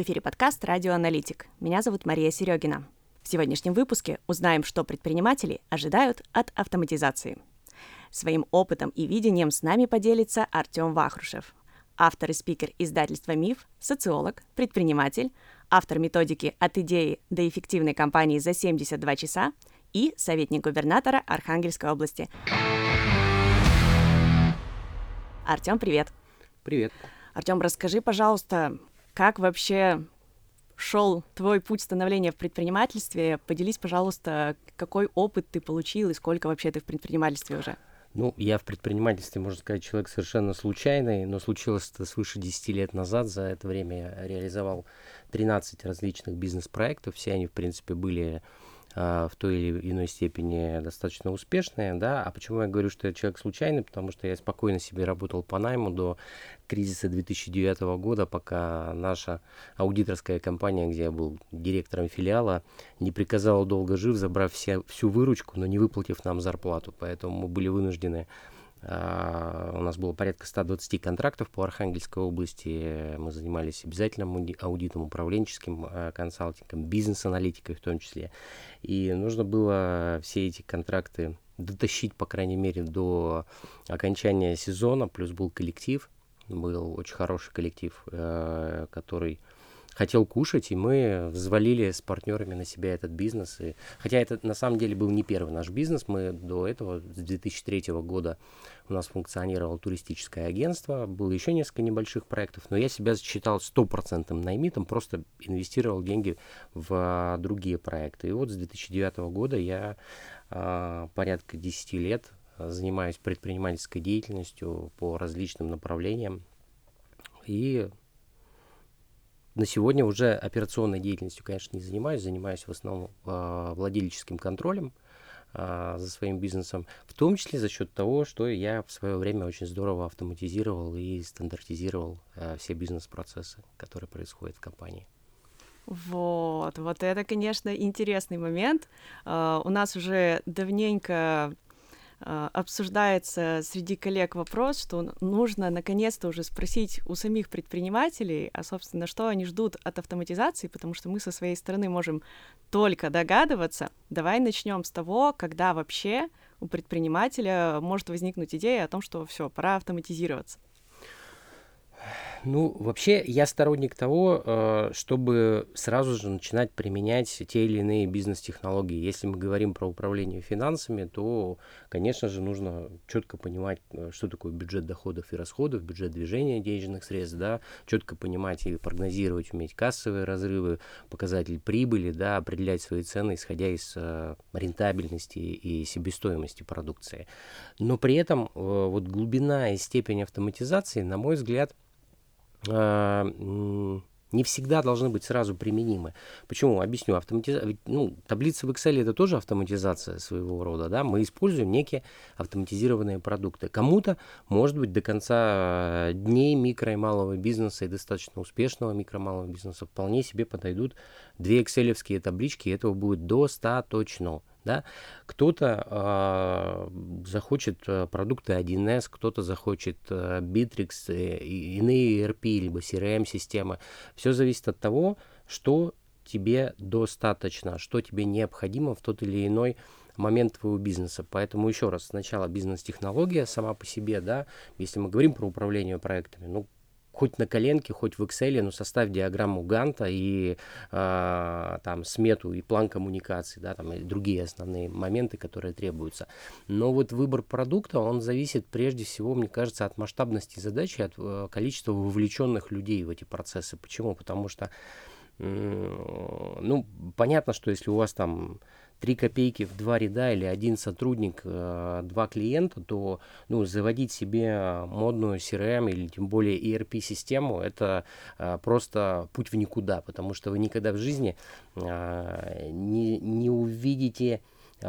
В эфире подкаст «Радио Аналитик». Меня зовут Мария Серегина. В сегодняшнем выпуске узнаем, что предприниматели ожидают от автоматизации. Своим опытом и видением с нами поделится Артем Вахрушев, автор и спикер издательства «Миф», социолог, предприниматель, автор методики «От идеи до эффективной компании за 72 часа» и советник губернатора Архангельской области. Артем, привет. Привет. Артем, расскажи, пожалуйста, как вообще шел твой путь становления в предпринимательстве? Поделись, пожалуйста, какой опыт ты получил и сколько вообще ты в предпринимательстве уже? Ну, я в предпринимательстве, можно сказать, человек совершенно случайный, но случилось это свыше 10 лет назад. За это время я реализовал 13 различных бизнес-проектов. Все они, в принципе, были в той или иной степени достаточно успешные, да, а почему я говорю, что я человек случайный, потому что я спокойно себе работал по найму до кризиса 2009 года, пока наша аудиторская компания, где я был директором филиала, не приказала долго жив, забрав все, всю выручку, но не выплатив нам зарплату, поэтому мы были вынуждены а, у нас было порядка 120 контрактов по Архангельской области. Мы занимались обязательным аудитом, управленческим а, консалтингом, бизнес-аналитикой в том числе. И нужно было все эти контракты дотащить, по крайней мере, до окончания сезона. Плюс был коллектив, был очень хороший коллектив, э, который хотел кушать, и мы взвалили с партнерами на себя этот бизнес. И, хотя это на самом деле был не первый наш бизнес, мы до этого, с 2003 года у нас функционировало туристическое агентство, было еще несколько небольших проектов, но я себя считал стопроцентным наймитом, просто инвестировал деньги в другие проекты. И вот с 2009 года я а, порядка 10 лет занимаюсь предпринимательской деятельностью по различным направлениям. И на сегодня уже операционной деятельностью, конечно, не занимаюсь, занимаюсь в основном э, владельческим контролем э, за своим бизнесом, в том числе за счет того, что я в свое время очень здорово автоматизировал и стандартизировал э, все бизнес-процессы, которые происходят в компании. Вот, вот это, конечно, интересный момент. Uh, у нас уже давненько обсуждается среди коллег вопрос, что нужно наконец-то уже спросить у самих предпринимателей, а, собственно, что они ждут от автоматизации, потому что мы со своей стороны можем только догадываться. Давай начнем с того, когда вообще у предпринимателя может возникнуть идея о том, что все, пора автоматизироваться. Ну, вообще, я сторонник того, э, чтобы сразу же начинать применять те или иные бизнес-технологии. Если мы говорим про управление финансами, то, конечно же, нужно четко понимать, э, что такое бюджет доходов и расходов, бюджет движения денежных средств, да, четко понимать и прогнозировать, уметь кассовые разрывы, показатель прибыли, да, определять свои цены, исходя из э, рентабельности и себестоимости продукции. Но при этом вот глубина и степень автоматизации, на мой взгляд, не всегда должны быть сразу применимы. Почему? Объясню. Автоматиза... Ну, таблица в Excel это тоже автоматизация своего рода. Да? Мы используем некие автоматизированные продукты. Кому-то, может быть, до конца дней микро и малого бизнеса и достаточно успешного микро и малого бизнеса вполне себе подойдут две excel таблички, и этого будет достаточно да, кто-то э, захочет продукты 1С, кто-то захочет э, Bittrex, э, иные ERP, либо CRM-системы. Все зависит от того, что тебе достаточно, что тебе необходимо в тот или иной момент твоего бизнеса. Поэтому еще раз, сначала бизнес-технология сама по себе, да, если мы говорим про управление проектами, ну, хоть на коленке, хоть в Excel, но составь диаграмму Ганта и э, там смету и план коммуникации, да, там и другие основные моменты, которые требуются. Но вот выбор продукта, он зависит прежде всего, мне кажется, от масштабности задачи, от э, количества вовлеченных людей в эти процессы. Почему? Потому что, э, ну, понятно, что если у вас там 3 копейки в два ряда или один сотрудник, э, два клиента, то ну, заводить себе модную CRM или тем более ERP-систему это э, просто путь в никуда, потому что вы никогда в жизни э, не, не увидите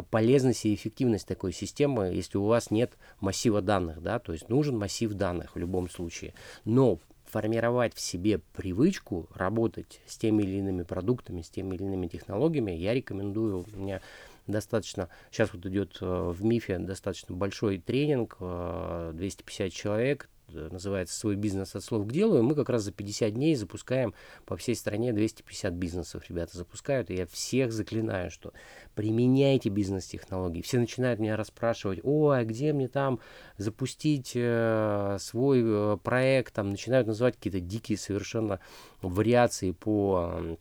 полезность и эффективность такой системы, если у вас нет массива данных, да, то есть нужен массив данных в любом случае. Но формировать в себе привычку работать с теми или иными продуктами, с теми или иными технологиями, я рекомендую, у меня достаточно, сейчас вот идет э, в МИФе достаточно большой тренинг, 250 э, человек, называется «Свой бизнес от слов к делу», и мы как раз за 50 дней запускаем по всей стране 250 бизнесов. Ребята запускают, и я всех заклинаю, что применяйте бизнес-технологии. Все начинают меня расспрашивать, ой, а где мне там запустить э, свой э, проект, там начинают называть какие-то дикие совершенно вариации по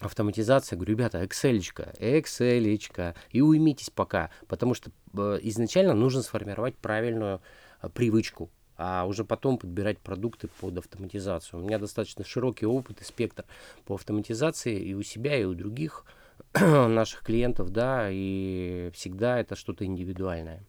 автоматизация, говорю, ребята, Excel, Excel, и уймитесь пока, потому что э, изначально нужно сформировать правильную э, привычку, а уже потом подбирать продукты под автоматизацию. У меня достаточно широкий опыт и спектр по автоматизации и у себя, и у других наших клиентов, да, и всегда это что-то индивидуальное.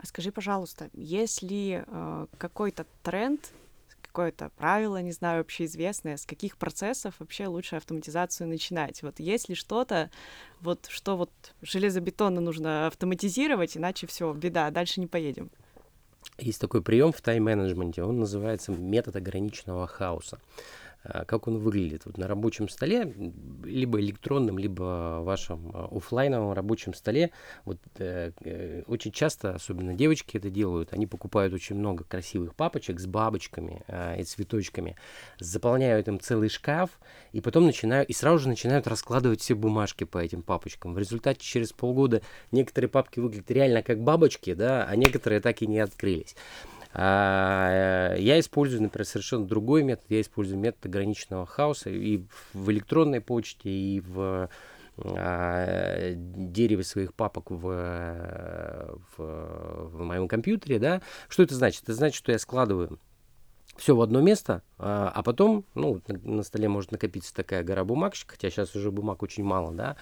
А скажи, пожалуйста, есть ли э, какой-то тренд какое-то правило, не знаю, общеизвестное, с каких процессов вообще лучше автоматизацию начинать? Вот есть ли что-то, вот что вот железобетонно нужно автоматизировать, иначе все, беда, дальше не поедем? Есть такой прием в тайм-менеджменте, он называется метод ограниченного хаоса. А, как он выглядит. Вот на рабочем столе, либо электронном, либо вашем а, офлайновом рабочем столе, вот э, э, очень часто, особенно девочки это делают, они покупают очень много красивых папочек с бабочками э, и цветочками, заполняют им целый шкаф, и потом начинают, и сразу же начинают раскладывать все бумажки по этим папочкам. В результате через полгода некоторые папки выглядят реально как бабочки, да, а некоторые так и не открылись. А, я использую, например, совершенно другой метод. Я использую метод ограниченного хаоса и в электронной почте, и в а, дереве своих папок в, в, в моем компьютере, да. Что это значит? Это значит, что я складываю все в одно место, а, а потом, ну, на, столе может накопиться такая гора бумажек, хотя сейчас уже бумаг очень мало, да,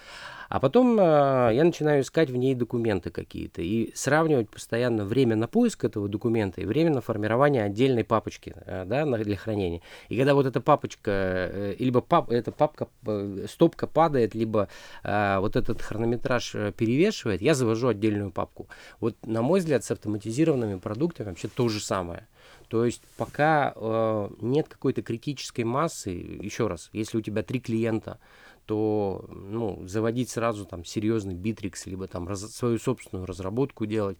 а потом а, я начинаю искать в ней документы какие-то и сравнивать постоянно время на поиск этого документа и время на формирование отдельной папочки, а, да, для хранения. И когда вот эта папочка, э, либо пап, эта папка, э, стопка падает, либо а, вот этот хронометраж э, перевешивает, я завожу отдельную папку. Вот, на мой взгляд, с автоматизированными продуктами вообще то же самое. То есть пока э, нет какой-то критической массы, еще раз, если у тебя три клиента, то ну, заводить сразу там серьезный битрикс, либо там раз, свою собственную разработку делать,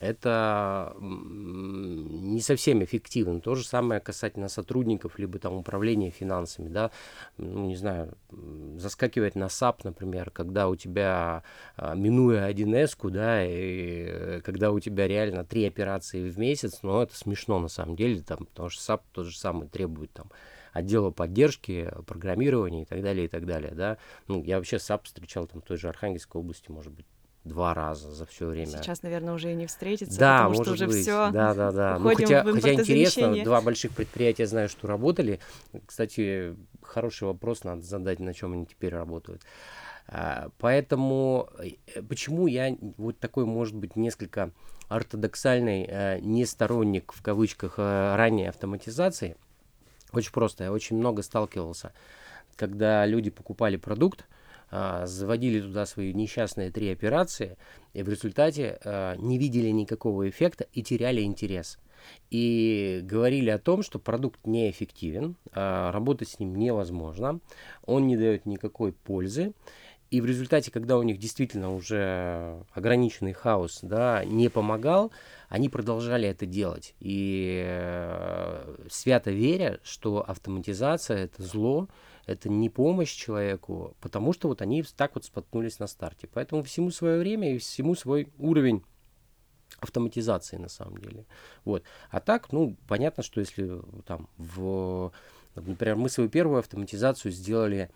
это не совсем эффективно. То же самое касательно сотрудников, либо там управления финансами, да, ну, не знаю, заскакивать на SAP, например, когда у тебя, а, минуя 1С, да, и когда у тебя реально три операции в месяц, ну, это смешно на самом деле, там, потому что SAP тот же самый требует там отдела поддержки, программирования и так далее, и так далее, да. Ну, я вообще SAP встречал там в той же Архангельской области, может быть, два раза за все время. Сейчас, наверное, уже и не встретиться, да, потому может что уже быть. все. Да, да, да. Ну, хотя, хотя интересно, два больших предприятия знаю, что работали. Кстати, хороший вопрос надо задать, на чем они теперь работают. А, поэтому э, почему я вот такой, может быть, несколько ортодоксальный э, не сторонник в кавычках э, ранней автоматизации? Очень просто, я очень много сталкивался, когда люди покупали продукт, а, заводили туда свои несчастные три операции, и в результате а, не видели никакого эффекта и теряли интерес. И говорили о том, что продукт неэффективен, а, работать с ним невозможно, он не дает никакой пользы. И в результате, когда у них действительно уже ограниченный хаос да, не помогал, они продолжали это делать. И э, свято веря, что автоматизация это зло, это не помощь человеку, потому что вот они так вот споткнулись на старте. Поэтому всему свое время и всему свой уровень автоматизации на самом деле. Вот. А так, ну, понятно, что если там в... Например, мы свою первую автоматизацию сделали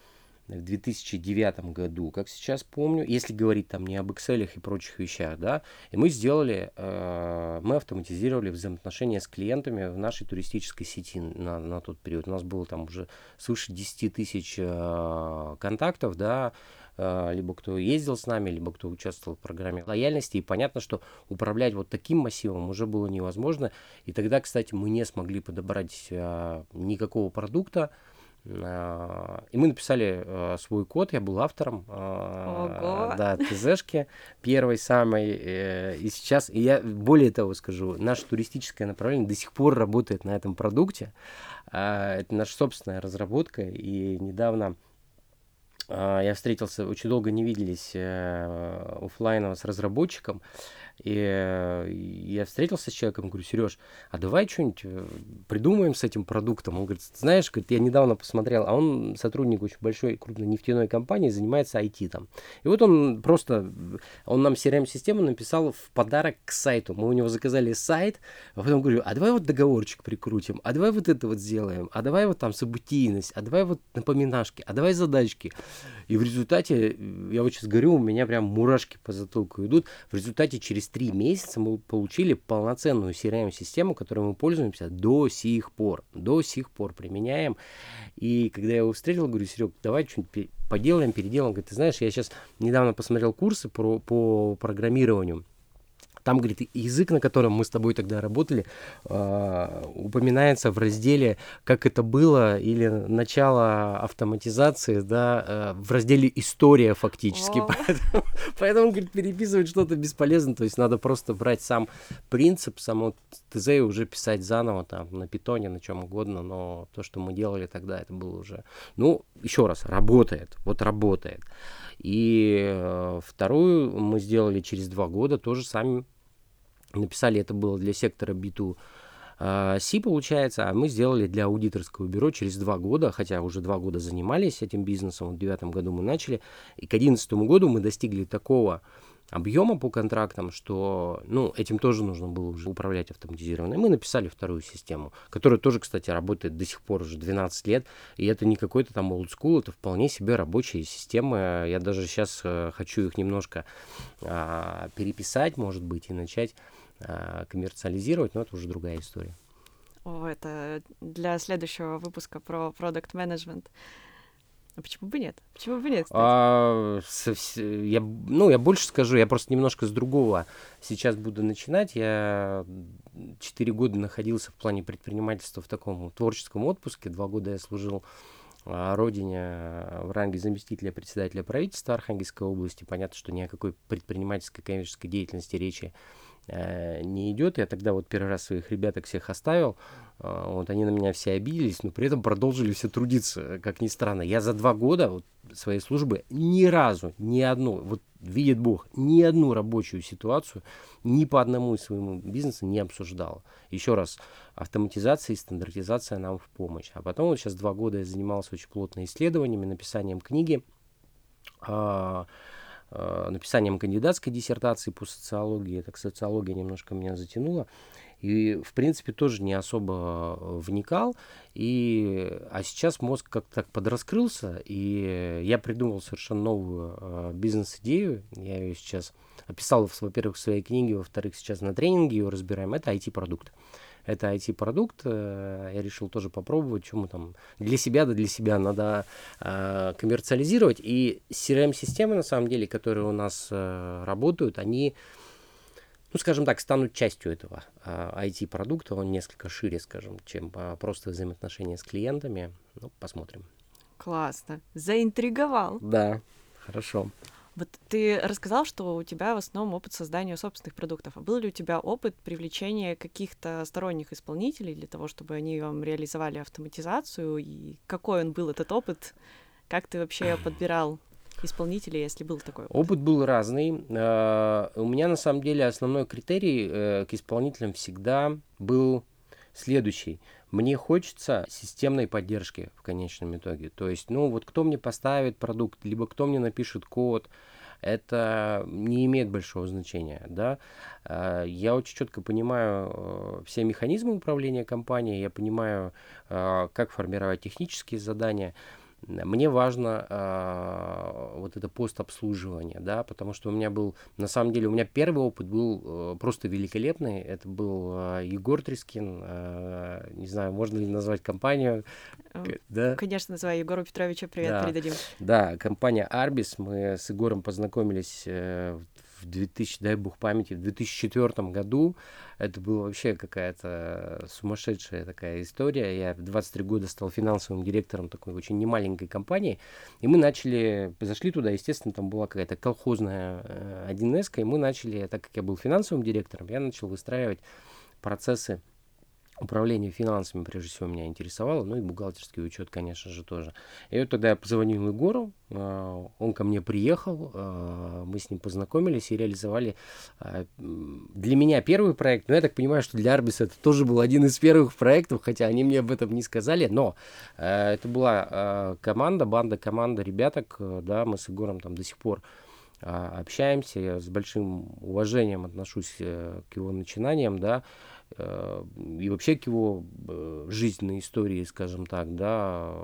в 2009 году, как сейчас помню, если говорить там не об Excel и прочих вещах, да, и мы сделали, э, мы автоматизировали взаимоотношения с клиентами в нашей туристической сети на, на тот период. У нас было там уже свыше 10 тысяч э, контактов, да, э, либо кто ездил с нами, либо кто участвовал в программе лояльности. И понятно, что управлять вот таким массивом уже было невозможно. И тогда, кстати, мы не смогли подобрать э, никакого продукта, и мы написали а, свой код, я был автором а, Ого. да, ТЗшки, первой самой. Э, и сейчас, и я более того скажу, наше туристическое направление до сих пор работает на этом продукте. Это наша собственная разработка, и недавно я встретился, очень долго не виделись э, офлайново с разработчиком, и э, я встретился с человеком, говорю, Сереж, а давай что-нибудь э, придумаем с этим продуктом. Он говорит, знаешь, говорит, я недавно посмотрел, а он сотрудник очень большой крупной нефтяной компании, занимается IT там. И вот он просто, он нам CRM-систему написал в подарок к сайту. Мы у него заказали сайт, а потом говорю, а давай вот договорчик прикрутим, а давай вот это вот сделаем, а давай вот там событийность, а давай вот напоминашки, а давай задачки. И в результате, я вот сейчас говорю, у меня прям мурашки по затылку идут. В результате через три месяца мы получили полноценную CRM-систему, которой мы пользуемся до сих пор. До сих пор применяем. И когда я его встретил, говорю, Серег, давай что-нибудь поделаем, переделаем. Говорит, ты знаешь, я сейчас недавно посмотрел курсы про, по программированию. Там, говорит, язык, на котором мы с тобой тогда работали, э, упоминается в разделе «Как это было» или «Начало автоматизации», да, э, в разделе «История» фактически. Поэтому, поэтому, говорит, переписывать что-то бесполезно, то есть надо просто брать сам принцип, само ТЗ и уже писать заново там на питоне, на чем угодно, но то, что мы делали тогда, это было уже, ну, еще раз, работает, вот работает. И э, вторую мы сделали через два года, тоже сами написали, это было для сектора B2 C, получается, а мы сделали для аудиторского бюро через два года, хотя уже два года занимались этим бизнесом, в девятом году мы начали, и к одиннадцатому году мы достигли такого объема по контрактам, что, ну, этим тоже нужно было уже управлять автоматизированно. И мы написали вторую систему, которая тоже, кстати, работает до сих пор уже 12 лет, и это не какой-то там олдскул, это вполне себе рабочие системы. Я даже сейчас э, хочу их немножко а, переписать, может быть, и начать а, коммерциализировать, но это уже другая история. О, это для следующего выпуска про продукт менеджмент. А почему бы нет? Почему бы нет? А, я, ну, я больше скажу, я просто немножко с другого сейчас буду начинать. Я четыре года находился в плане предпринимательства в таком творческом отпуске. Два года я служил а, родине в ранге заместителя председателя правительства Архангельской области. Понятно, что ни о какой предпринимательской коммерческой деятельности речи э, не идет. Я тогда вот первый раз своих ребяток всех оставил. А, вот они на меня все обиделись, но при этом продолжили все трудиться, как ни странно. Я за два года вот, своей службы ни разу, ни одну, вот видит Бог, ни одну рабочую ситуацию ни по одному из своему бизнесу не обсуждал. Еще раз, автоматизация и стандартизация нам в помощь. А потом вот сейчас два года я занимался очень плотно исследованиями, написанием книги, а, написанием кандидатской диссертации по социологии. Так социология немножко меня затянула. И, в принципе, тоже не особо э, вникал. И, а сейчас мозг как-то так подраскрылся, и я придумал совершенно новую э, бизнес-идею. Я ее сейчас описал, во-первых, в своей книге, во-вторых, сейчас на тренинге ее разбираем. Это IT-продукт. Это IT-продукт. Э, я решил тоже попробовать, мы там для себя, да для себя надо э, коммерциализировать. И CRM-системы, на самом деле, которые у нас э, работают, они ну, скажем так, станут частью этого IT-продукта. Он несколько шире, скажем, чем просто взаимоотношения с клиентами. Ну, посмотрим. Классно. Заинтриговал. Да, хорошо. Вот ты рассказал, что у тебя в основном опыт создания собственных продуктов. А был ли у тебя опыт привлечения каких-то сторонних исполнителей для того, чтобы они вам реализовали автоматизацию? И какой он был этот опыт? Как ты вообще подбирал исполнителей, если был такой опыт? Опыт был разный. А, у меня на самом деле основной критерий э, к исполнителям всегда был следующий. Мне хочется системной поддержки в конечном итоге. То есть, ну вот кто мне поставит продукт, либо кто мне напишет код, это не имеет большого значения, да. А, я очень четко понимаю э, все механизмы управления компанией, я понимаю, э, как формировать технические задания, мне важно э, вот это постобслуживание, да, потому что у меня был, на самом деле, у меня первый опыт был э, просто великолепный. Это был э, Егор Трескин, э, не знаю, можно ли назвать компанию. Да? Конечно, называю Егору Петровичу привет да. передадим. Да, компания Арбис. Мы с Егором познакомились э, в 2000, дай бог памяти, в 2004 году. Это была вообще какая-то сумасшедшая такая история. Я в 23 года стал финансовым директором такой очень немаленькой компании. И мы начали, зашли туда, естественно, там была какая-то колхозная 1С, э, и мы начали, так как я был финансовым директором, я начал выстраивать процессы управление финансами, прежде всего, меня интересовало, ну и бухгалтерский учет, конечно же, тоже. И вот тогда я позвонил Егору, а, он ко мне приехал, а, мы с ним познакомились и реализовали а, для меня первый проект, но я так понимаю, что для Арбиса это тоже был один из первых проектов, хотя они мне об этом не сказали, но это была команда, банда, команда ребяток, да, мы с Егором там до сих пор общаемся, я с большим уважением отношусь э, к его начинаниям, да, Э, и вообще к его э, жизненной истории, скажем так, да,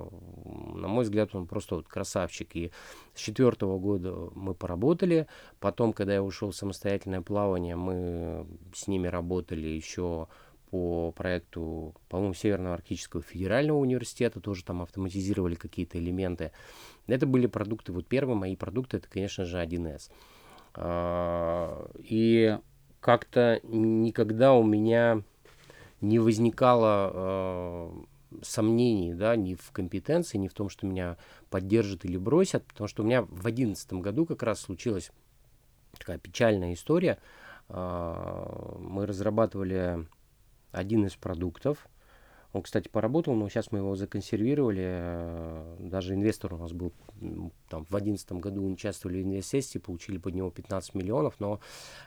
на мой взгляд, он просто вот красавчик. И с четвертого года мы поработали. Потом, когда я ушел в самостоятельное плавание, мы с ними работали еще по проекту, по-моему, Северного Арктического федерального университета, тоже там автоматизировали какие-то элементы. Это были продукты, вот первые мои продукты, это, конечно же, 1С. А, и как-то никогда у меня не возникало э, сомнений, да, ни в компетенции, ни в том, что меня поддержат или бросят, потому что у меня в одиннадцатом году как раз случилась такая печальная история. Э, мы разрабатывали один из продуктов, он, кстати, поработал, но сейчас мы его законсервировали. Э, даже инвестор у нас был там, в 2011 году участвовали в инвестсессии, получили под него 15 миллионов, но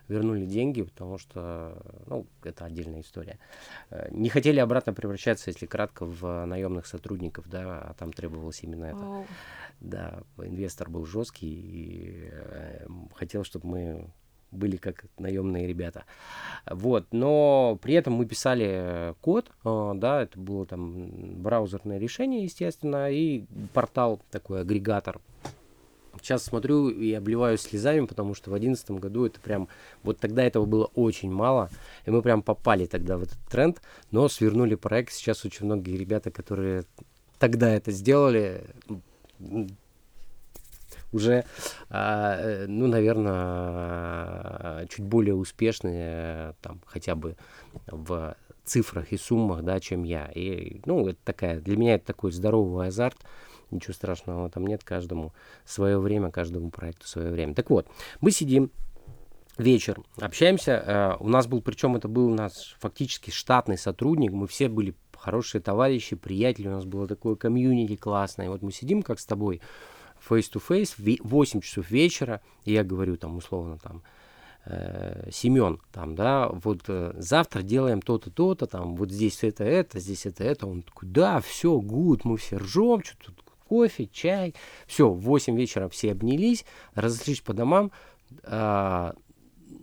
вернули деньги, потому что, ну, это отдельная история. Э, не хотели обратно превращаться, если кратко, в наемных сотрудников, да, а там требовалось именно это. Oh. Да, инвестор был жесткий и э, хотел, чтобы мы были как наемные ребята. Вот, но при этом мы писали код, э, да, это было там браузерное решение, естественно, и портал такой агрегатор. Сейчас смотрю и обливаюсь слезами, потому что в одиннадцатом году это прям, вот тогда этого было очень мало, и мы прям попали тогда в этот тренд, но свернули проект. Сейчас очень многие ребята, которые тогда это сделали, уже, э, ну, наверное, чуть более успешные, там, хотя бы в цифрах и суммах, да, чем я. И, ну, это такая, для меня это такой здоровый азарт, ничего страшного там нет, каждому свое время, каждому проекту свое время. Так вот, мы сидим, вечер, общаемся, э, у нас был, причем это был у нас фактически штатный сотрудник, мы все были хорошие товарищи, приятели, у нас было такое комьюнити классное, вот мы сидим, как с тобой, face-to-face в 8 часов вечера, и я говорю там условно там, э, Семен, там, да, вот э, завтра делаем то-то, то-то, там, вот здесь это, это, здесь это, это. Он такой, да, все, гуд, мы все ржем, что тут кофе, чай. Все, в 8 вечера все обнялись, разошлись по домам. А,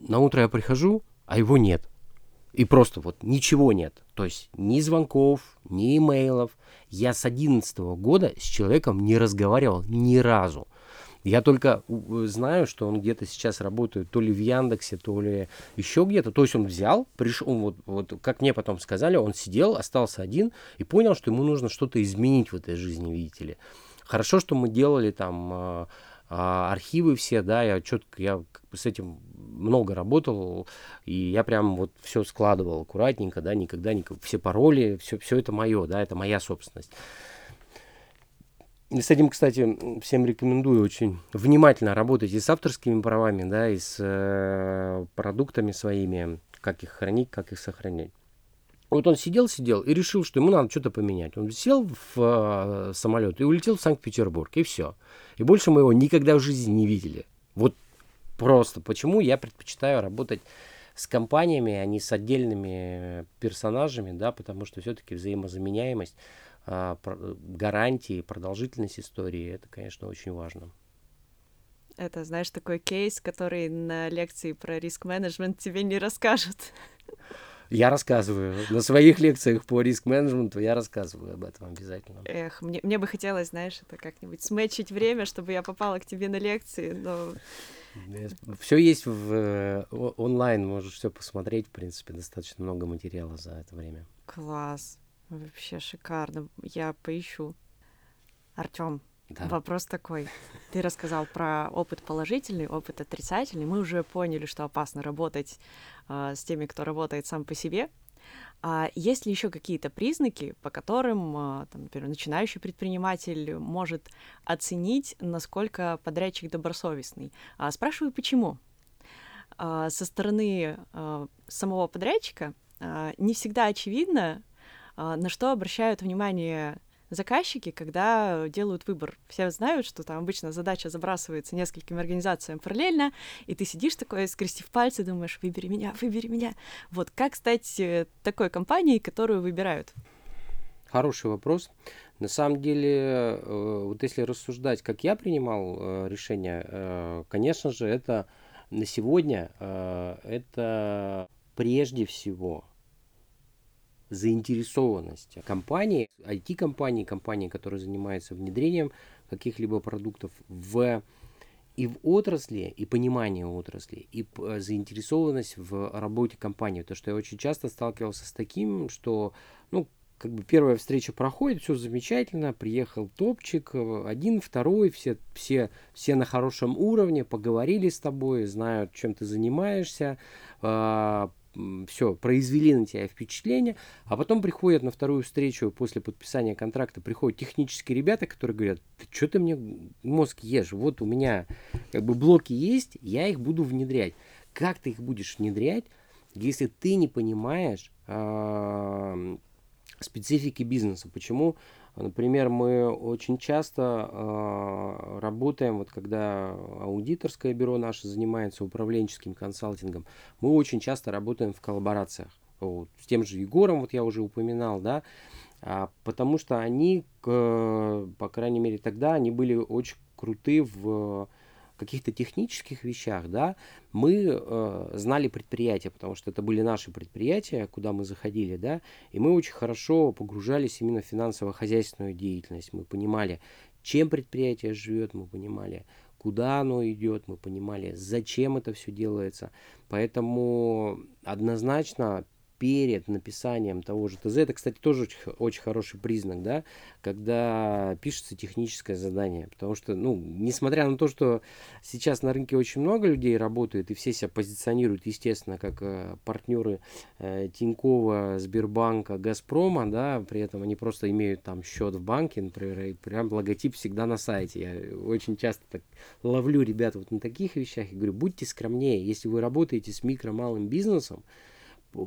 на утро я прихожу, а его нет. И просто вот ничего нет. То есть ни звонков, ни имейлов. Я с 2011 года с человеком не разговаривал ни разу. Я только знаю, что он где-то сейчас работает то ли в Яндексе, то ли еще где-то. То есть он взял, пришел, вот, вот как мне потом сказали, он сидел, остался один и понял, что ему нужно что-то изменить в этой жизни, видите ли. Хорошо, что мы делали там а, архивы все, да, я четко, я с этим много работал, и я прям вот все складывал аккуратненько, да, никогда не все пароли, все, все это мое, да, это моя собственность. И с этим, кстати, всем рекомендую очень внимательно работать и с авторскими правами, да, и с э, продуктами своими, как их хранить, как их сохранять. Вот он сидел, сидел и решил, что ему надо что-то поменять. Он сел в э, самолет и улетел в Санкт-Петербург, и все. И больше мы его никогда в жизни не видели. Вот Просто почему я предпочитаю работать с компаниями, а не с отдельными персонажами, да, потому что все-таки взаимозаменяемость, а, гарантии, продолжительность истории, это, конечно, очень важно. Это, знаешь, такой кейс, который на лекции про риск-менеджмент тебе не расскажут. Я рассказываю. На своих лекциях по риск-менеджменту я рассказываю об этом обязательно. Эх, мне, мне бы хотелось, знаешь, это как-нибудь сметчить время, чтобы я попала к тебе на лекции, но все есть в э, онлайн, можешь все посмотреть, в принципе, достаточно много материала за это время. Класс. Вообще шикарно. Я поищу. Артем, да. вопрос такой. Ты рассказал про опыт положительный, опыт отрицательный. Мы уже поняли, что опасно работать э, с теми, кто работает сам по себе. А есть ли еще какие-то признаки, по которым, а, там, например, начинающий предприниматель может оценить, насколько подрядчик добросовестный? А, спрашиваю, почему? А, со стороны самого подрядчика не всегда очевидно, на что обращают внимание заказчики, когда делают выбор. Все знают, что там обычно задача забрасывается несколькими организациями параллельно, и ты сидишь такой, скрестив пальцы, думаешь, выбери меня, выбери меня. Вот как стать э, такой компанией, которую выбирают? Хороший вопрос. На самом деле, э, вот если рассуждать, как я принимал э, решение, конечно же, это на сегодня это прежде всего заинтересованность компании, IT-компании, компании, которые занимаются внедрением каких-либо продуктов в и в отрасли, и понимание отрасли, и заинтересованность в работе компании. То, что я очень часто сталкивался с таким, что, ну, как бы первая встреча проходит, все замечательно, приехал топчик, один, второй, все, все, все на хорошем уровне, поговорили с тобой, знают, чем ты занимаешься, а, все, произвели на тебя впечатление, а потом приходят на вторую встречу после подписания контракта, приходят технические ребята, которые говорят, ты что ты мне мозг ешь, вот у меня как бы блоки есть, я их буду внедрять. Как ты их будешь внедрять, если ты не понимаешь э, специфики бизнеса? Почему Например, мы очень часто э, работаем, вот когда аудиторское бюро наше занимается управленческим консалтингом, мы очень часто работаем в коллаборациях. Вот, с тем же Егором, вот я уже упоминал, да, а, потому что они, к, по крайней мере тогда, они были очень круты в каких-то технических вещах, да, мы э, знали предприятия, потому что это были наши предприятия, куда мы заходили, да, и мы очень хорошо погружались именно в финансово-хозяйственную деятельность. Мы понимали, чем предприятие живет, мы понимали, куда оно идет, мы понимали, зачем это все делается. Поэтому однозначно перед написанием того же ТЗ, это, кстати, тоже очень, очень хороший признак, да, когда пишется техническое задание, потому что, ну, несмотря на то, что сейчас на рынке очень много людей работает, и все себя позиционируют, естественно, как э, партнеры э, Тинькова, Сбербанка, Газпрома, да, при этом они просто имеют там счет в банке, например, и прям логотип всегда на сайте. Я очень часто так ловлю ребят вот на таких вещах и говорю, будьте скромнее, если вы работаете с микро-малым бизнесом,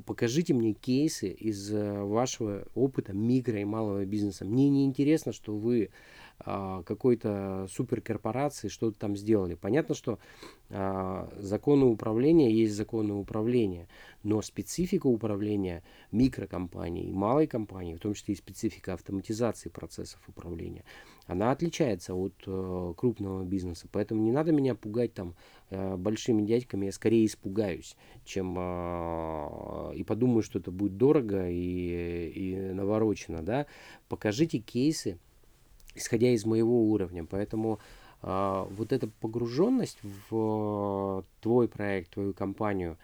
покажите мне кейсы из э, вашего опыта микро и малого бизнеса. Мне не интересно, что вы а, какой-то суперкорпорации что-то там сделали. Понятно, что а, законы управления есть законы управления, но специфика управления микрокомпаний, малой компании, в том числе и специфика автоматизации процессов управления, она отличается от э, крупного бизнеса. Поэтому не надо меня пугать там э, большими дядьками, я скорее испугаюсь, чем э, и подумаю, что это будет дорого и, и наворочено. Да? Покажите кейсы, исходя из моего уровня. Поэтому э, вот эта погруженность в твой проект, твою компанию,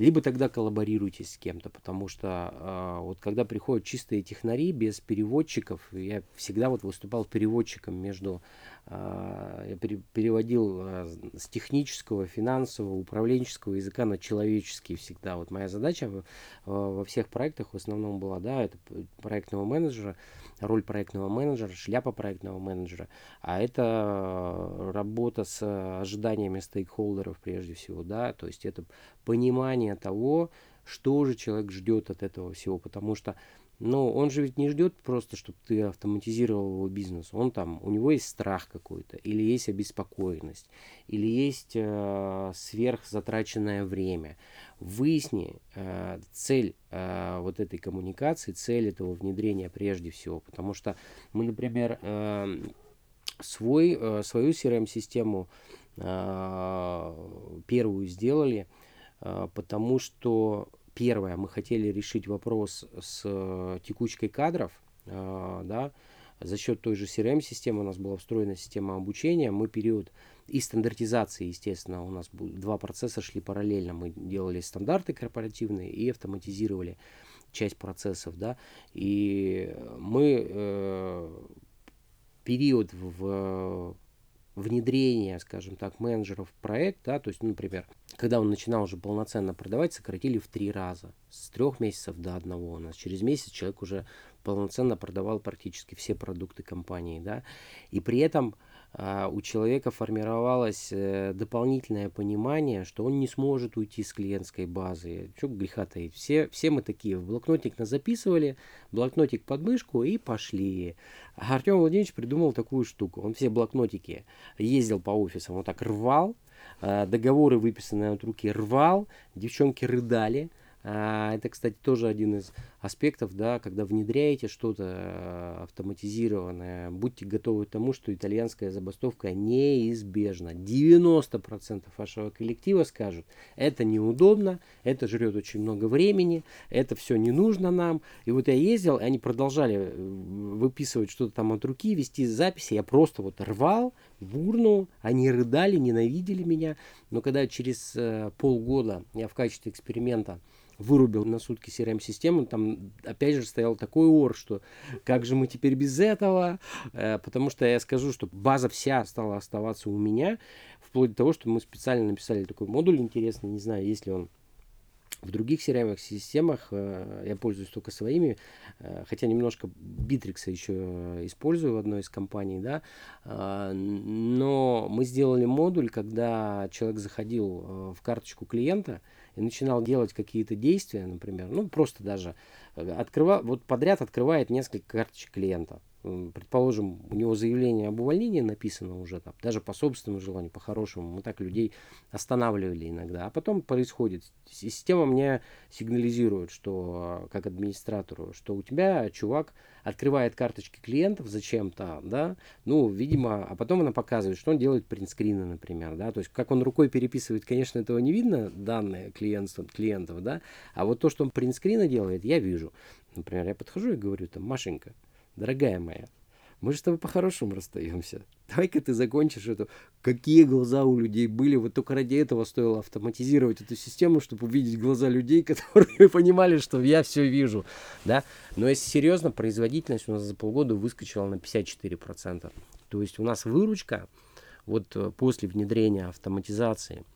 либо тогда коллаборируйте с кем-то, потому что э, вот когда приходят чистые технари без переводчиков, я всегда вот выступал переводчиком между, э, я пере, переводил э, с технического, финансового, управленческого языка на человеческий всегда. Вот моя задача в, во всех проектах в основном была, да, это проектного менеджера, роль проектного менеджера, шляпа проектного менеджера, а это работа с ожиданиями стейкхолдеров прежде всего, да, то есть это понимание того, что же человек ждет от этого всего, потому что но он же ведь не ждет просто, чтобы ты автоматизировал его бизнес. Он там, у него есть страх какой-то, или есть обеспокоенность, или есть э, сверхзатраченное время. Выясни э, цель э, вот этой коммуникации, цель этого внедрения прежде всего. Потому что мы, например, э, свой, э, свою CRM-систему э, первую сделали, потому что Первое, мы хотели решить вопрос с э, текучкой кадров, э, да, за счет той же CRM-системы у нас была встроена система обучения, мы период и стандартизации, естественно, у нас два процесса шли параллельно, мы делали стандарты корпоративные и автоматизировали часть процессов, да, и мы э, период в внедрения, скажем так, менеджеров в проект, да, то есть, ну, например, когда он начинал уже полноценно продавать, сократили в три раза, с трех месяцев до одного у нас. Через месяц человек уже полноценно продавал практически все продукты компании, да, и при этом а, у человека формировалось э, дополнительное понимание, что он не сможет уйти с клиентской базы. Что греха таить? Все, все мы такие. В блокнотик записывали, блокнотик под мышку и пошли. А Артем Владимирович придумал такую штуку. Он все блокнотики ездил по офисам, вот так рвал, договоры, выписанные от руки, рвал, девчонки рыдали, это, кстати, тоже один из аспектов, да, когда внедряете что-то э, автоматизированное, будьте готовы к тому, что итальянская забастовка неизбежна. 90% вашего коллектива скажут, это неудобно, это жрет очень много времени, это все не нужно нам. И вот я ездил, они продолжали э, выписывать что-то там от руки, вести записи, я просто вот рвал в урну, они рыдали, ненавидели меня. Но когда через э, полгода я в качестве эксперимента вырубил на сутки CRM-систему, там опять же стоял такой ор, что как же мы теперь без этого, э, потому что я скажу, что база вся стала оставаться у меня, вплоть до того, что мы специально написали такой модуль интересный, не знаю, есть ли он в других crm системах э, я пользуюсь только своими, э, хотя немножко Bittrex еще использую в одной из компаний, да, но мы сделали модуль, когда человек заходил в карточку клиента, и начинал делать какие-то действия, например, ну просто даже э, открыва, вот подряд открывает несколько карточек клиента предположим, у него заявление об увольнении написано уже там, даже по собственному желанию, по-хорошему, мы так людей останавливали иногда, а потом происходит, система мне сигнализирует, что, как администратору, что у тебя чувак открывает карточки клиентов зачем-то, да, ну, видимо, а потом она показывает, что он делает принтскрины, например, да, то есть как он рукой переписывает, конечно, этого не видно, данные клиентов, клиентов, да, а вот то, что он принтскрины делает, я вижу. Например, я подхожу и говорю, там, Машенька, дорогая моя, мы же с тобой по-хорошему расстаемся. Давай-ка ты закончишь это. Какие глаза у людей были. Вот только ради этого стоило автоматизировать эту систему, чтобы увидеть глаза людей, которые понимали, что я все вижу. Да? Но если серьезно, производительность у нас за полгода выскочила на 54%. То есть у нас выручка вот э, после внедрения автоматизации –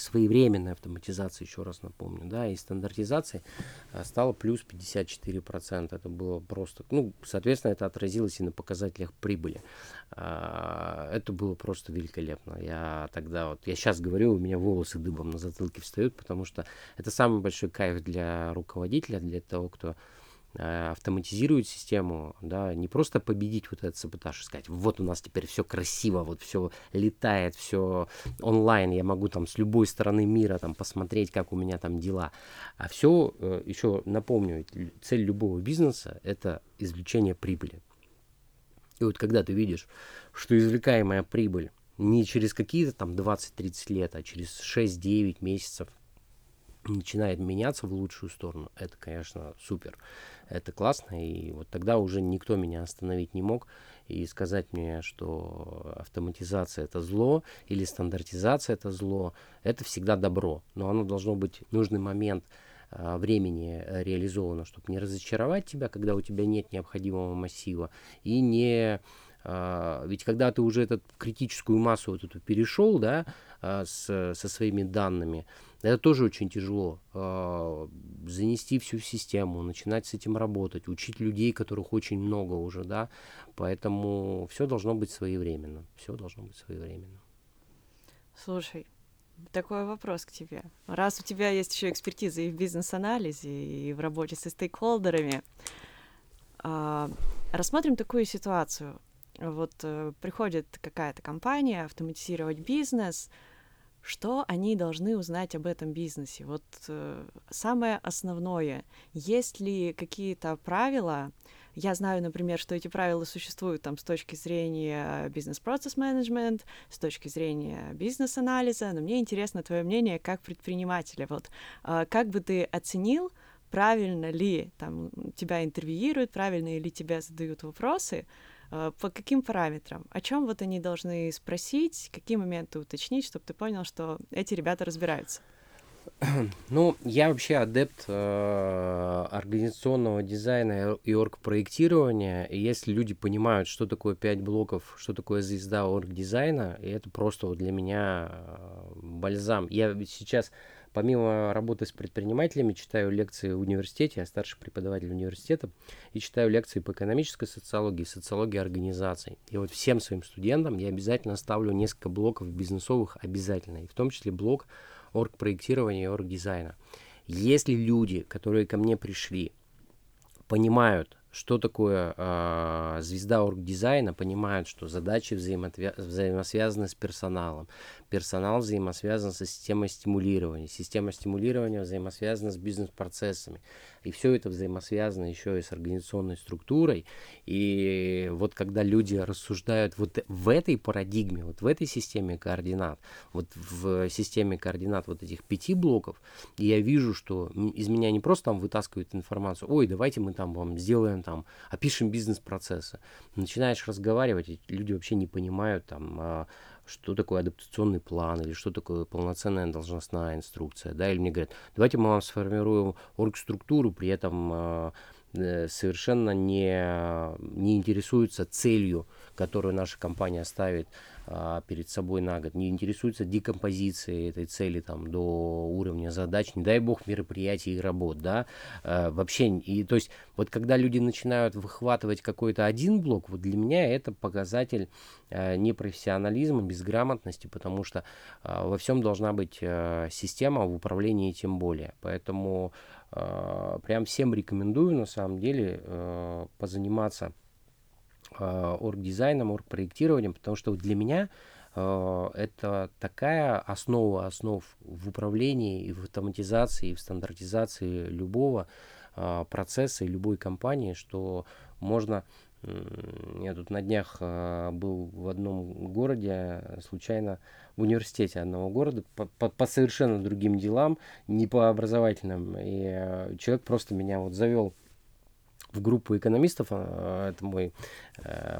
своевременной автоматизации, еще раз напомню, да, и стандартизации а, стало плюс 54%. Это было просто, ну, соответственно, это отразилось и на показателях прибыли. А, это было просто великолепно. Я тогда вот, я сейчас говорю, у меня волосы дыбом на затылке встают, потому что это самый большой кайф для руководителя, для того, кто Э, автоматизирует систему, да, не просто победить вот этот саботаж и сказать, вот у нас теперь все красиво, вот все летает, все онлайн, я могу там с любой стороны мира там посмотреть, как у меня там дела. А все, э, еще напомню, цель любого бизнеса – это извлечение прибыли. И вот когда ты видишь, что извлекаемая прибыль не через какие-то там 20-30 лет, а через 6-9 месяцев начинает меняться в лучшую сторону, это, конечно, супер. Это классно, и вот тогда уже никто меня остановить не мог и сказать мне, что автоматизация это зло или стандартизация это зло, это всегда добро, но оно должно быть в нужный момент а, времени реализовано, чтобы не разочаровать тебя, когда у тебя нет необходимого массива, и не а, ведь когда ты уже эту критическую массу вот эту перешел, да, а, с, со своими данными, это тоже очень тяжело. А, занести всю систему, начинать с этим работать, учить людей, которых очень много уже, да. Поэтому все должно быть своевременно. Все должно быть своевременно. Слушай, такой вопрос к тебе. Раз у тебя есть еще экспертиза и в бизнес-анализе, и в работе со стейкхолдерами, а, рассмотрим такую ситуацию. Вот э, приходит какая-то компания автоматизировать бизнес, что они должны узнать об этом бизнесе? Вот э, самое основное, есть ли какие-то правила? Я знаю, например, что эти правила существуют там с точки зрения бизнес-процесс менеджмент, с точки зрения бизнес-анализа, но мне интересно твое мнение как предпринимателя. Вот э, как бы ты оценил, правильно ли там тебя интервьюируют, правильно ли тебя задают вопросы, по каким параметрам? О чем вот они должны спросить, какие моменты уточнить, чтобы ты понял, что эти ребята разбираются? Ну, я вообще адепт э, организационного дизайна и орг-проектирования. И если люди понимают, что такое 5 блоков, что такое звезда орг-дизайна, и это просто вот для меня э, бальзам. Я сейчас помимо работы с предпринимателями, читаю лекции в университете, я старший преподаватель университета, и читаю лекции по экономической социологии, социологии организаций. И вот всем своим студентам я обязательно ставлю несколько блоков бизнесовых, обязательно, и в том числе блок оргпроектирования и оргдизайна. Если люди, которые ко мне пришли, понимают, что такое э, звезда оргдизайна, понимают, что задачи взаимосвязаны с персоналом, персонал взаимосвязан со системой стимулирования, система стимулирования взаимосвязана с бизнес-процессами. И все это взаимосвязано еще и с организационной структурой. И вот когда люди рассуждают вот в этой парадигме, вот в этой системе координат, вот в системе координат вот этих пяти блоков, я вижу, что из меня не просто там вытаскивают информацию, ой, давайте мы там вам сделаем там, опишем бизнес-процессы. Начинаешь разговаривать, люди вообще не понимают там, а, что такое адаптационный план или что такое полноценная должностная инструкция, да, или мне говорят, давайте мы вам сформируем оргструктуру, при этом а, э, совершенно не, не интересуются целью, которую наша компания ставит перед собой на год, не интересуется декомпозицией этой цели там, до уровня задач, не дай бог мероприятий и работ, да, а, вообще, и то есть вот когда люди начинают выхватывать какой-то один блок, вот для меня это показатель а, непрофессионализма, безграмотности, потому что а, во всем должна быть а, система, в управлении тем более, поэтому а, прям всем рекомендую на самом деле а, позаниматься Э, оргдизайном, оргпроектированием, потому что для меня э, это такая основа основ в управлении и в автоматизации, и в стандартизации любого э, процесса и любой компании, что можно я тут на днях был в одном городе, случайно в университете одного города, по, по, по совершенно другим делам, не по образовательным. И человек просто меня вот завел в группу экономистов, а, это мой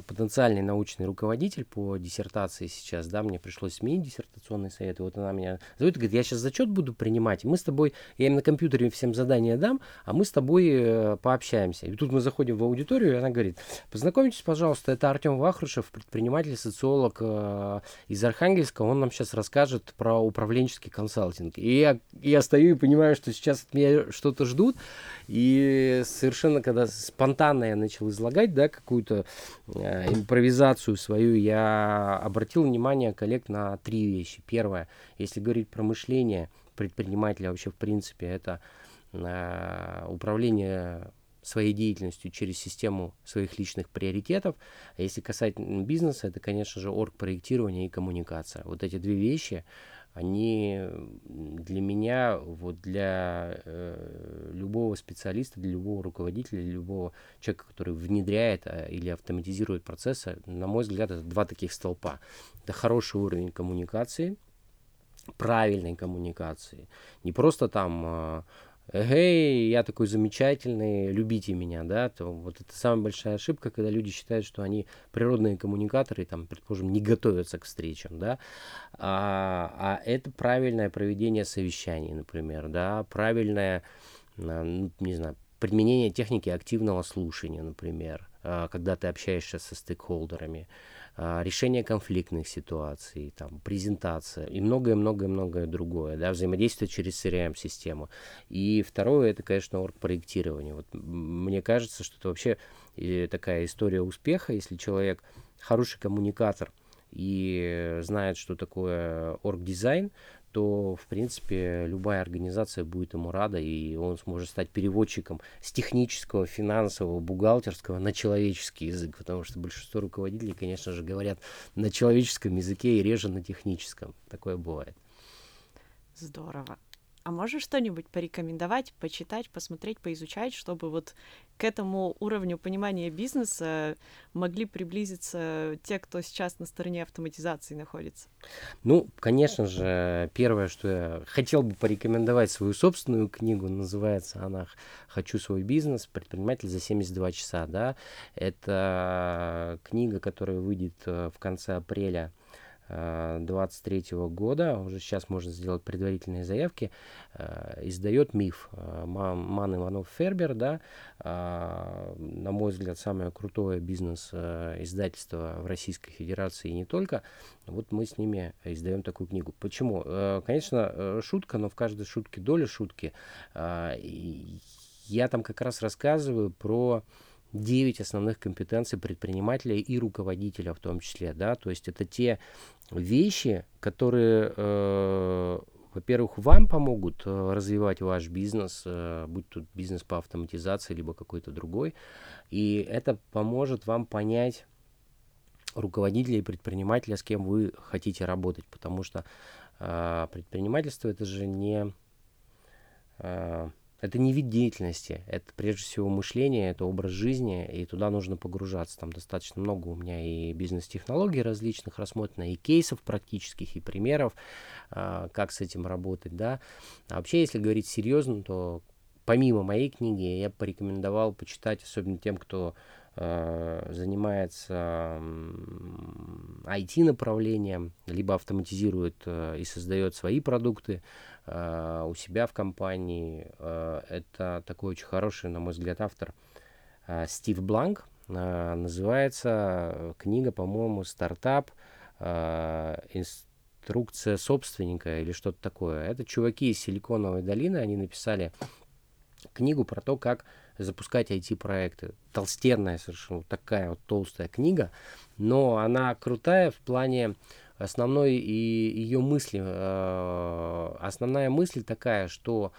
потенциальный научный руководитель по диссертации сейчас, да, мне пришлось сменить диссертационный совет, и вот она меня зовет и говорит, я сейчас зачет буду принимать, мы с тобой, я им на компьютере всем задания дам, а мы с тобой э, пообщаемся. И тут мы заходим в аудиторию, и она говорит, познакомьтесь, пожалуйста, это Артем Вахрушев, предприниматель, социолог э, из Архангельска, он нам сейчас расскажет про управленческий консалтинг. И я, я стою и понимаю, что сейчас от меня что-то ждут, и совершенно, когда спонтанно я начал излагать, да, какую-то э, импровизацию свою, я обратил внимание коллег на три вещи. Первое, если говорить про мышление предпринимателя вообще в принципе, это э, управление своей деятельностью через систему своих личных приоритетов. А если касательно бизнеса, это, конечно же, оргпроектирование и коммуникация. Вот эти две вещи, они для меня, вот для э, любого специалиста, для любого руководителя, для любого человека, который внедряет а, или автоматизирует процессы, на мой взгляд, это два таких столпа. Это хороший уровень коммуникации, правильной коммуникации. Не просто там э, эй, я такой замечательный, любите меня, да, то вот это самая большая ошибка, когда люди считают, что они природные коммуникаторы, там, предположим, не готовятся к встречам, да, а, а это правильное проведение совещаний, например, да, правильное, а, ну, не знаю, применение техники активного слушания, например, а, когда ты общаешься со стейкхолдерами, решение конфликтных ситуаций, там, презентация и многое-многое-многое другое, да, взаимодействие через CRM-систему. И второе, это, конечно, орг-проектирование. Вот мне кажется, что это вообще э, такая история успеха, если человек хороший коммуникатор и знает, что такое орг-дизайн, то, в принципе, любая организация будет ему рада, и он сможет стать переводчиком с технического, финансового, бухгалтерского на человеческий язык, потому что большинство руководителей, конечно же, говорят на человеческом языке и реже на техническом. Такое бывает. Здорово. А можешь что-нибудь порекомендовать, почитать, посмотреть, поизучать, чтобы вот к этому уровню понимания бизнеса могли приблизиться те, кто сейчас на стороне автоматизации находится? Ну, конечно же, первое, что я хотел бы порекомендовать свою собственную книгу, называется она «Хочу свой бизнес. Предприниматель за 72 часа». Да? Это книга, которая выйдет э, в конце апреля 2023 года, уже сейчас можно сделать предварительные заявки, издает «Миф» Ман Иванов Фербер, да, на мой взгляд, самое крутое бизнес-издательство в Российской Федерации и не только. Вот мы с ними издаем такую книгу. Почему? Конечно, шутка, но в каждой шутке доля шутки. Я там как раз рассказываю про 9 основных компетенций предпринимателя и руководителя в том числе, да, то есть это те вещи, которые, э, во-первых, вам помогут э, развивать ваш бизнес, э, будь тут бизнес по автоматизации, либо какой-то другой, и это поможет вам понять руководителя и предпринимателя, с кем вы хотите работать, потому что э, предпринимательство это же не э, это не вид деятельности, это прежде всего мышление, это образ жизни, и туда нужно погружаться. Там достаточно много у меня и бизнес-технологий различных рассмотрено, и кейсов практических, и примеров, э, как с этим работать, да. А вообще, если говорить серьезно, то помимо моей книги я порекомендовал почитать, особенно тем, кто э, занимается IT-направлением, либо автоматизирует э, и создает свои продукты, Э, у себя в компании. Э, это такой очень хороший, на мой взгляд, автор э, Стив Бланк. Называется книга, по-моему, «Стартап. Инструкция собственника» или что-то такое. Это чуваки из Силиконовой долины, они написали книгу про то, как запускать IT-проекты. Толстенная совершенно, такая вот толстая книга, но она крутая в плане основной и ее мысли, э, основная мысль такая, что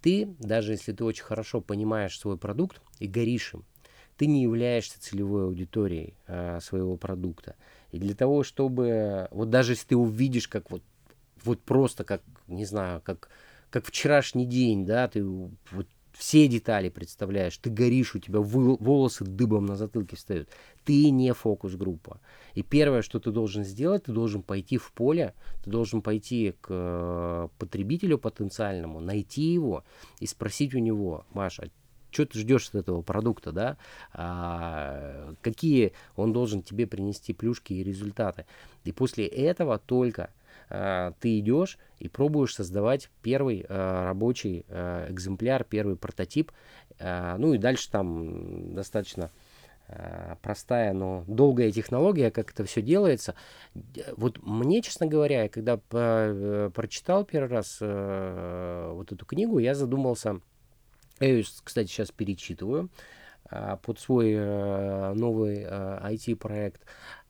ты, даже если ты очень хорошо понимаешь свой продукт и горишь им, ты не являешься целевой аудиторией э, своего продукта. И для того, чтобы, вот даже если ты увидишь, как вот, вот просто как, не знаю, как, как вчерашний день, да, ты вот все детали представляешь, ты горишь, у тебя волосы дыбом на затылке встают. Ты не фокус-группа. И первое, что ты должен сделать, ты должен пойти в поле, ты должен пойти к э, потребителю потенциальному, найти его и спросить у него, Маша, что ты ждешь от этого продукта, да, а, какие он должен тебе принести плюшки и результаты. И после этого только а, ты идешь и пробуешь создавать первый а, рабочий а, экземпляр, первый прототип. А, ну и дальше там достаточно а, простая, но долгая технология, как это все делается. Вот мне, честно говоря, когда по, прочитал первый раз э, вот эту книгу, я задумался, я ее, кстати, сейчас перечитываю э, под свой э, новый э, IT-проект.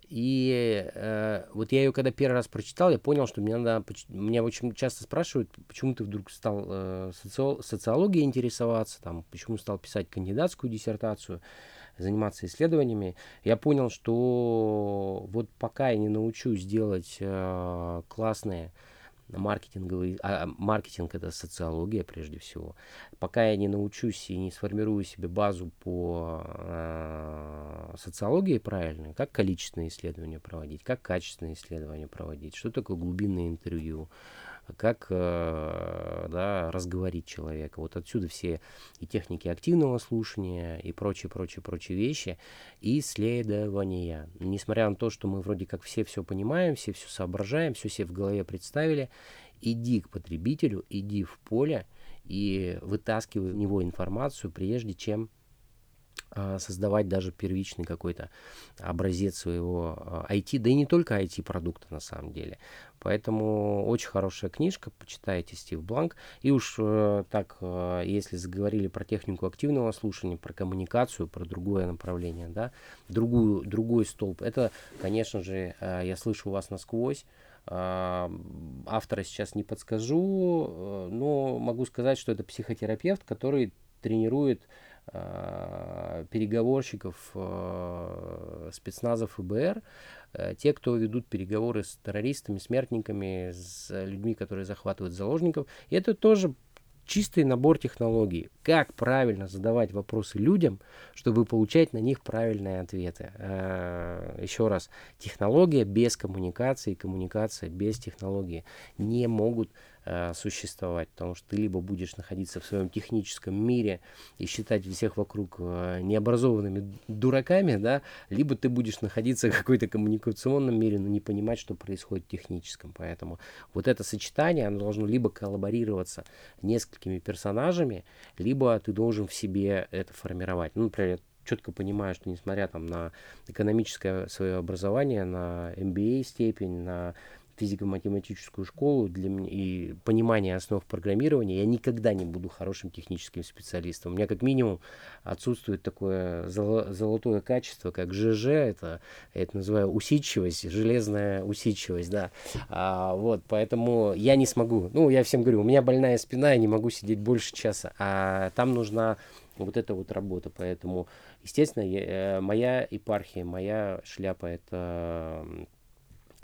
И э, вот я ее когда первый раз прочитал, я понял, что мне надо, меня очень часто спрашивают, почему ты вдруг стал э, соци, социологией интересоваться, там, почему стал писать кандидатскую диссертацию, заниматься исследованиями. Я понял, что вот пока я не научусь делать э, классные маркетинговый, а маркетинг это социология прежде всего. Пока я не научусь и не сформирую себе базу по э, социологии правильной, как количественные исследования проводить, как качественные исследования проводить, что такое глубинное интервью, как э, да, разговорить человека. Вот отсюда все и техники активного слушания, и прочие, прочие, прочие вещи, и исследования. Несмотря на то, что мы вроде как все все понимаем, все все соображаем, все себе в голове представили, иди к потребителю, иди в поле и вытаскивай у него информацию, прежде чем создавать даже первичный какой-то образец своего IT, а, да и не только IT-продукта на самом деле. Поэтому очень хорошая книжка, почитайте Стив Бланк. И уж э, так, э, если заговорили про технику активного слушания, про коммуникацию, про другое направление, да, другую, другой столб, это, конечно же, э, я слышу вас насквозь, автора сейчас не подскажу, но могу сказать, что это психотерапевт, который тренирует переговорщиков э, спецназов ФБР, э, те, кто ведут переговоры с террористами, смертниками, с людьми, которые захватывают заложников. И это тоже чистый набор технологий. Как правильно задавать вопросы людям, чтобы получать на них правильные ответы. Еще раз, технология без коммуникации, коммуникация без технологии не могут э, существовать, потому что ты либо будешь находиться в своем техническом мире и считать всех вокруг э, необразованными дураками, да, либо ты будешь находиться в какой-то коммуникационном мире, но не понимать, что происходит в техническом. Поэтому вот это сочетание, оно должно либо коллаборироваться несколькими персонажами, либо ты должен в себе это формировать. Ну, например, четко понимаю, что несмотря там на экономическое свое образование, на MBA степень, на физико-математическую школу для меня, и понимание основ программирования, я никогда не буду хорошим техническим специалистом. У меня как минимум отсутствует такое золотое качество, как ЖЖ, это, это называю усидчивость, железная усидчивость, да. А, вот, поэтому я не смогу, ну, я всем говорю, у меня больная спина, я не могу сидеть больше часа, а там нужна вот эта вот работа, поэтому Естественно, я, э, моя епархия, моя шляпа это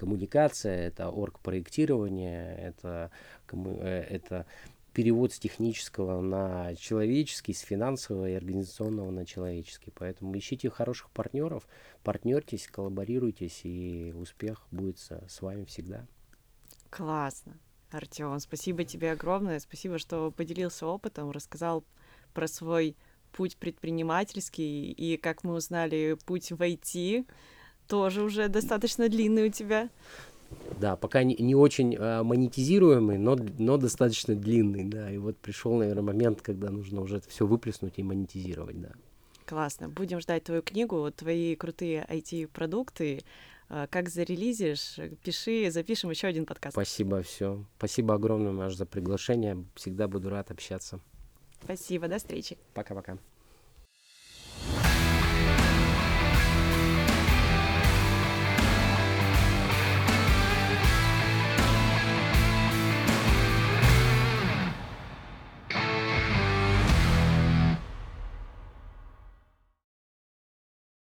коммуникация, это оргпроектирование, это, э, это перевод с технического на человеческий, с финансового и организационного на человеческий. Поэтому ищите хороших партнеров, партнертесь, коллаборируйтесь, и успех будет с вами всегда. Классно. Артем, спасибо тебе огромное. Спасибо, что поделился опытом, рассказал про свой путь предпринимательский, и, как мы узнали, путь в IT тоже уже достаточно длинный у тебя. Да, пока не, не очень э, монетизируемый, но, но достаточно длинный, да. И вот пришел, наверное, момент, когда нужно уже это все выплеснуть и монетизировать, да. Классно. Будем ждать твою книгу, твои крутые IT-продукты. Э, как зарелизишь, пиши, запишем еще один подкаст. Спасибо, все. Спасибо огромное, Маш, за приглашение. Всегда буду рад общаться. Спасибо, до встречи. Пока-пока.